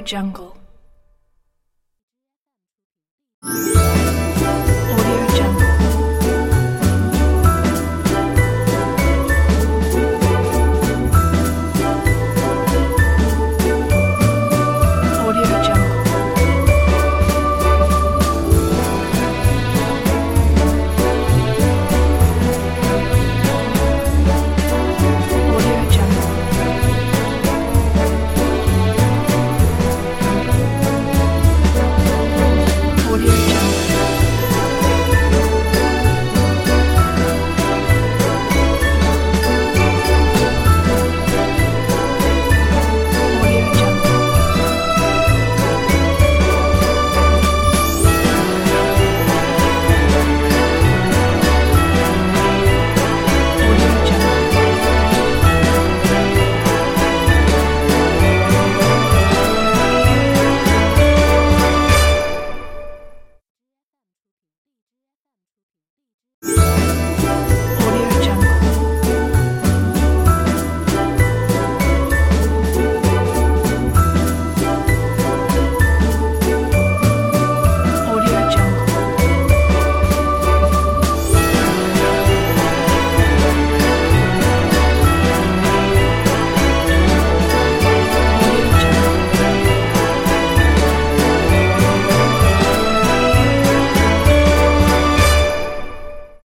jungle.